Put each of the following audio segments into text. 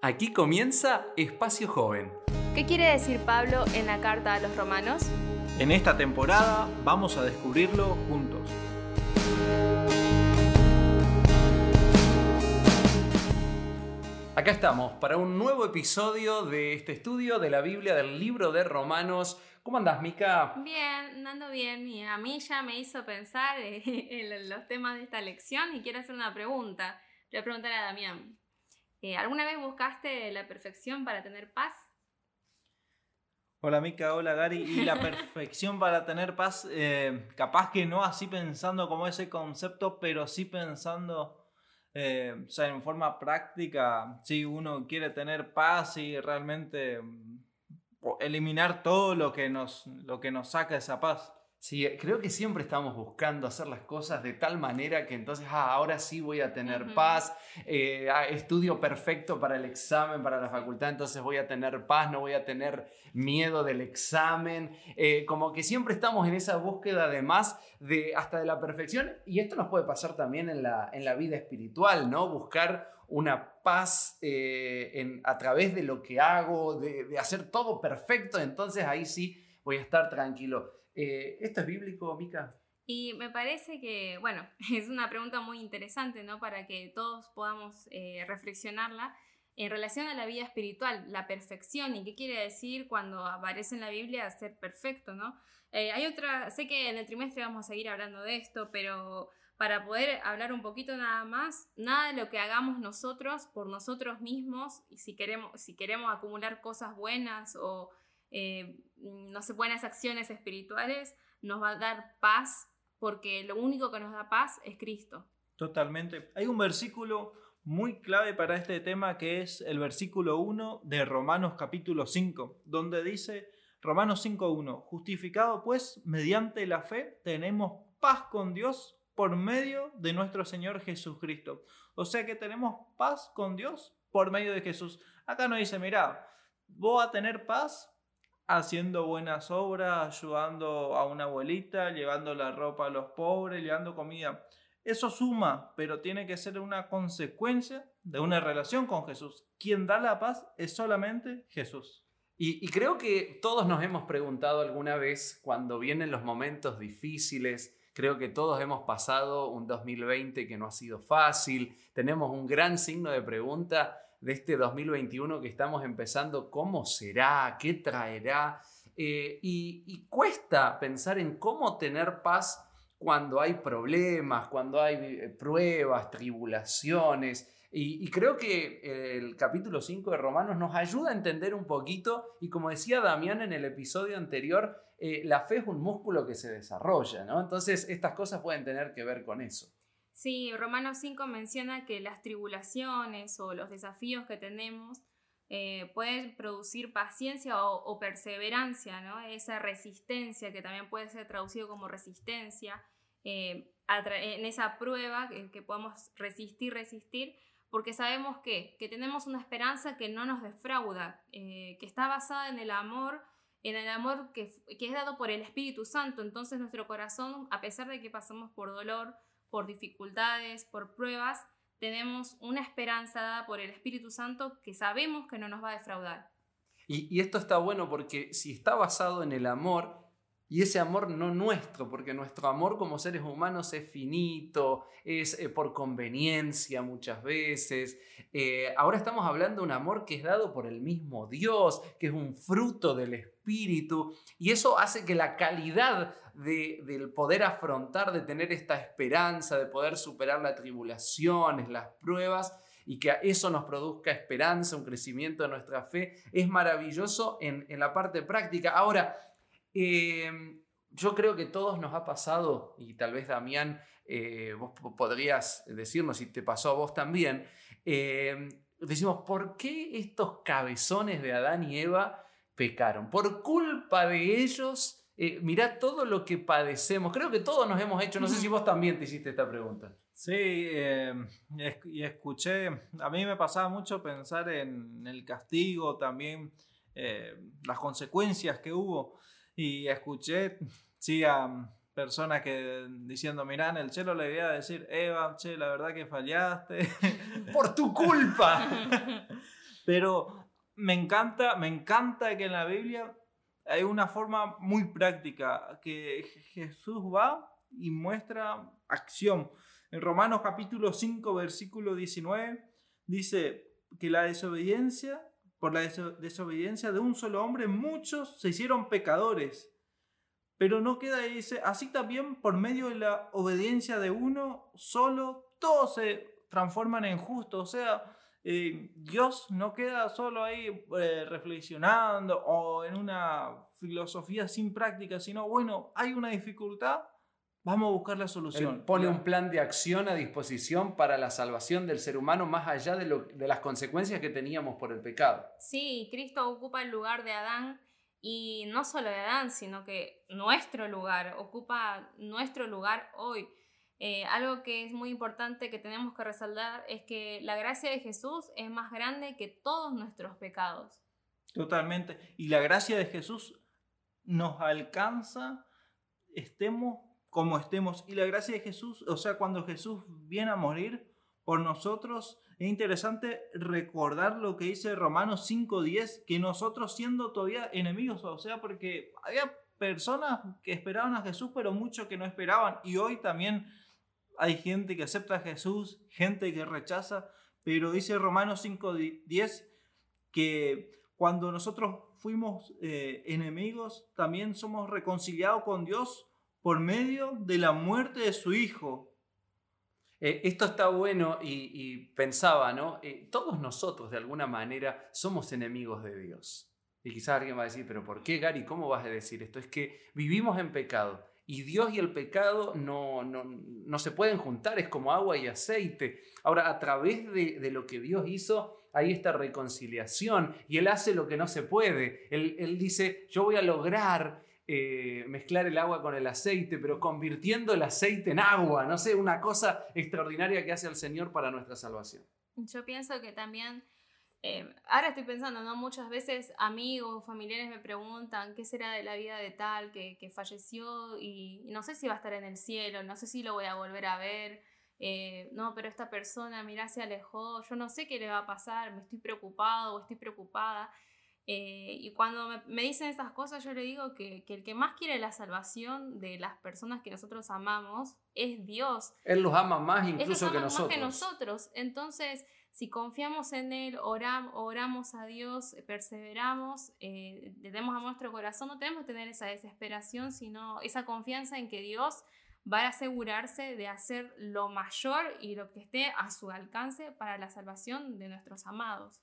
Aquí comienza Espacio Joven. ¿Qué quiere decir Pablo en la carta a los romanos? En esta temporada vamos a descubrirlo juntos. Acá estamos para un nuevo episodio de este estudio de la Biblia del libro de Romanos. ¿Cómo andás, Mica? Bien, ando bien. Y a mí ya me hizo pensar en los temas de esta lección y quiero hacer una pregunta. Le voy a preguntar a Damián. Eh, ¿Alguna vez buscaste la perfección para tener paz? Hola Mica, hola Gary. Y la perfección para tener paz, eh, capaz que no así pensando como ese concepto, pero sí pensando, eh, o sea, en forma práctica, si uno quiere tener paz y realmente mm, eliminar todo lo que nos, lo que nos saca esa paz. Sí, creo que siempre estamos buscando hacer las cosas de tal manera que entonces, ah, ahora sí voy a tener paz, eh, ah, estudio perfecto para el examen, para la facultad, entonces voy a tener paz, no voy a tener miedo del examen, eh, como que siempre estamos en esa búsqueda de más, de, hasta de la perfección, y esto nos puede pasar también en la, en la vida espiritual, ¿no? Buscar una paz eh, en, a través de lo que hago, de, de hacer todo perfecto, entonces ahí sí voy a estar tranquilo. Eh, ¿Esto es bíblico, Mica? Y me parece que, bueno, es una pregunta muy interesante, ¿no? Para que todos podamos eh, reflexionarla en relación a la vida espiritual, la perfección y qué quiere decir cuando aparece en la Biblia ser perfecto, ¿no? Eh, hay otra, sé que en el trimestre vamos a seguir hablando de esto, pero para poder hablar un poquito nada más, nada de lo que hagamos nosotros por nosotros mismos, y si queremos, si queremos acumular cosas buenas o eh, no sé, buenas acciones espirituales, nos va a dar paz, porque lo único que nos da paz es Cristo. Totalmente. Hay un versículo muy clave para este tema que es el versículo 1 de Romanos capítulo 5, donde dice Romanos 5.1, justificado pues mediante la fe tenemos paz con Dios por medio de nuestro Señor Jesucristo. O sea que tenemos paz con Dios por medio de Jesús. Acá nos dice, mira, voy a tener paz haciendo buenas obras, ayudando a una abuelita, llevando la ropa a los pobres, llevando comida. Eso suma, pero tiene que ser una consecuencia de una relación con Jesús. Quien da la paz es solamente Jesús. Y, creo que todos nos hemos preguntado alguna vez cuando vienen los momentos difíciles, creo que todos hemos pasado un 2020 que no ha sido fácil, tenemos un gran signo de pregunta de este 2021 que estamos empezando, ¿cómo será? ¿Qué traerá? Eh, y, cuesta pensar en cómo tener paz cuando hay problemas, cuando hay eh, pruebas, tribulaciones. Y, creo que el capítulo 5 de Romanos nos ayuda a entender un poquito, y como decía Damián en el episodio anterior, eh, la fe es un músculo que se desarrolla, ¿no? Entonces estas cosas pueden tener que ver con eso. Sí, Romanos 5 menciona que las tribulaciones o los desafíos que tenemos eh, pueden producir paciencia o, perseverancia, ¿no? esa resistencia que también puede ser traducido como resistencia, eh, en esa prueba que, podemos resistir, resistir, porque sabemos que, que, tenemos una esperanza que no nos defrauda, eh, que está basada en el amor, en el amor que, que es dado por el Espíritu Santo. Entonces nuestro corazón, a pesar de que pasamos por dolor, por dificultades, por pruebas, tenemos una esperanza dada por el Espíritu Santo que sabemos que no nos va a defraudar. Y, esto está bueno porque si está basado en el amor, y ese amor no nuestro, porque nuestro amor como seres humanos es finito, es eh, por conveniencia muchas veces. Eh, ahora estamos hablando de un amor que es dado por el mismo Dios, que es un fruto del Espíritu, y eso hace que la calidad del poder afrontar, de tener esta esperanza, de poder superar las tribulaciones, las pruebas, y que eso nos produzca esperanza, un crecimiento de nuestra fe, es maravilloso en, la parte práctica. Ahora, Em, yo creo que todos nos ha pasado, y tal vez Damián, eh, vos podrías decirnos si te pasó a vos también, em, decimos, ¿por qué estos cabezones de Adán y Eva pecaron? Por culpa de ellos, eh, mirá todo lo que padecemos. Creo que todos nos hemos hecho, no sé si vos también te hiciste esta pregunta. Sí, em, y escuché, a mí me pasaba mucho pensar en el castigo, también eh, las consecuencias que hubo. Y escuché, sí, a personas que diciendo, mirá, en el chelo le voy a decir, Eva, che, la verdad que fallaste. Por tu culpa. Pero me encanta, me encanta que en la Biblia hay una forma muy práctica, que Jesús va y muestra acción. En Romanos capítulo 5, versículo 19, dice que la desobediencia, por la desobediencia de un solo hombre, muchos se hicieron pecadores. Pero no queda ahí, dice, así también por medio de la obediencia de uno solo, todos se transforman en justos. O sea, eh, Dios no queda solo ahí eh, reflexionando o en una filosofía sin práctica, sino, bueno, hay una dificultad, vamos a buscar la solución. pone un plan de acción a disposición para la salvación del ser humano más allá de, lo, de las consecuencias que teníamos por el pecado. Sí, Cristo ocupa el lugar de Adán y no solo de Adán, sino que nuestro lugar, ocupa nuestro lugar hoy. Eh, algo que es muy importante que tenemos que resaltar es que la gracia de Jesús es más grande que todos nuestros pecados. Totalmente. Y la gracia de Jesús nos alcanza, estemos como estemos. Y la gracia de Jesús, o sea, cuando Jesús viene a morir por nosotros, es interesante recordar lo que dice Romanos 5.10, que nosotros siendo todavía enemigos, o sea, porque había personas que esperaban a Jesús, pero muchos que no esperaban. Y hoy también hay gente que acepta a Jesús, gente que rechaza, pero dice Romanos 5.10 que cuando nosotros fuimos eh, enemigos, también somos reconciliados con Dios por medio de la muerte de su Hijo. Eh, esto está bueno y, pensaba, ¿no? Eh, todos nosotros de alguna manera somos enemigos de Dios. Y quizás alguien va a decir, pero ¿por qué, Gary? ¿Cómo vas a decir esto? Es que vivimos en pecado y Dios y el pecado no, no, se pueden juntar, es como agua y aceite. Ahora, a través de, de, lo que Dios hizo, hay esta reconciliación y Él hace lo que no se puede. Él, él dice, yo voy a lograr eh, mezclar el agua con el aceite, pero convirtiendo el aceite en agua, no sé, una cosa extraordinaria que hace el Señor para nuestra salvación. Yo pienso que también, eh, ahora estoy pensando, ¿no? Muchas veces amigos, familiares me preguntan qué será de la vida de tal que, que falleció y, no sé si va a estar en el cielo, no sé si lo voy a volver a ver. Eh, no, pero esta persona, mira, se alejó, yo no sé qué le va a pasar, me estoy preocupado o estoy preocupada. Eh, y cuando me, dicen estas cosas, yo le digo que, el que más quiere la salvación de las personas que nosotros amamos es Dios. Él los ama más incluso que nosotros. Más que nosotros. Entonces, si confiamos en Él, oramos a Dios, perseveramos, eh, le demos a nuestro corazón, no tenemos que tener esa desesperación, sino esa confianza en que Dios va a asegurarse de hacer lo mayor y lo que esté a su alcance para la salvación de nuestros amados.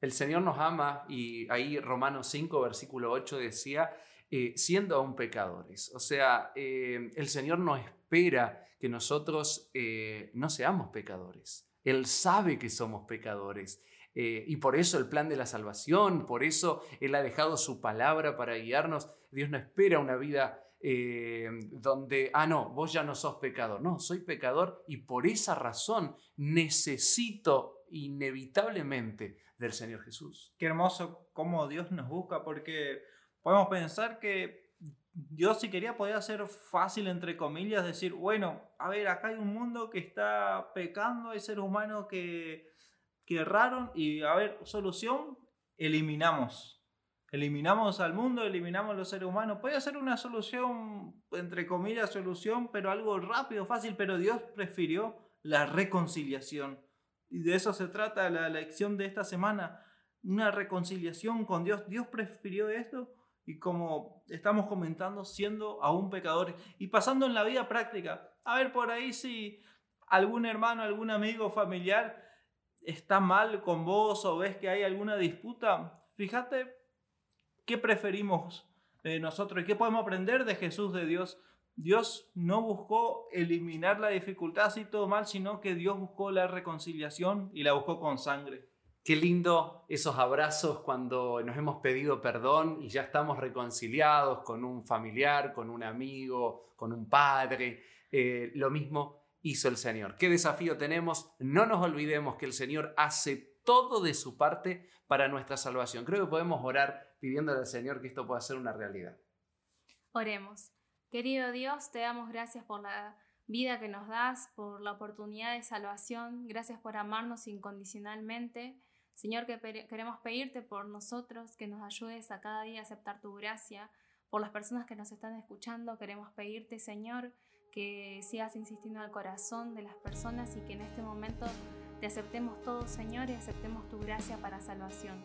El Señor nos ama y ahí Romanos 5, versículo 8 decía, eh, siendo aún pecadores. O sea, eh, el Señor no espera que nosotros eh, no seamos pecadores. Él sabe que somos pecadores. y por eso el plan de la salvación, por eso Él ha dejado su palabra para guiarnos. Dios no espera una vida donde, ah, no, vos ya no sos pecador. No, soy pecador y por esa razón necesito inevitablemente del Señor Jesús. Qué hermoso cómo Dios nos busca, porque podemos pensar que Dios si quería podía hacer fácil, entre comillas, decir, bueno, a ver, acá hay un mundo que está pecando, hay seres humanos que, que erraron y, a ver, solución, eliminamos. Eliminamos al mundo, eliminamos a los seres humanos. Puede ser una solución, entre comillas, solución, pero algo rápido, fácil, pero Dios prefirió la reconciliación. Y de eso se trata la lección de esta semana, una reconciliación con Dios. Dios prefirió esto y como estamos comentando, siendo aún pecadores y pasando en la vida práctica. A ver, por ahí si algún hermano, algún amigo familiar está mal con vos o ves que hay alguna disputa, fíjate qué preferimos nosotros y qué podemos aprender de Jesús, de Dios. Dios no buscó eliminar la dificultad así todo mal, sino que Dios buscó la reconciliación y la buscó con sangre. Qué lindo esos abrazos cuando nos hemos pedido perdón y ya estamos reconciliados con un familiar, con un amigo, con un padre. Eh, lo mismo hizo el Señor. ¿Qué desafío tenemos? No nos olvidemos que el Señor hace todo de su parte para nuestra salvación. Creo que podemos orar pidiéndole al Señor que esto pueda ser una realidad. Oremos. Querido Dios, te damos gracias por la vida que nos das, por la oportunidad de salvación, gracias por amarnos incondicionalmente. Señor, que queremos pedirte por nosotros, que nos ayudes a cada día a aceptar tu gracia. Por las personas que nos están escuchando, queremos pedirte, Señor, que sigas insistiendo al corazón de las personas y que en este momento te aceptemos todos, Señor, y aceptemos tu gracia para salvación.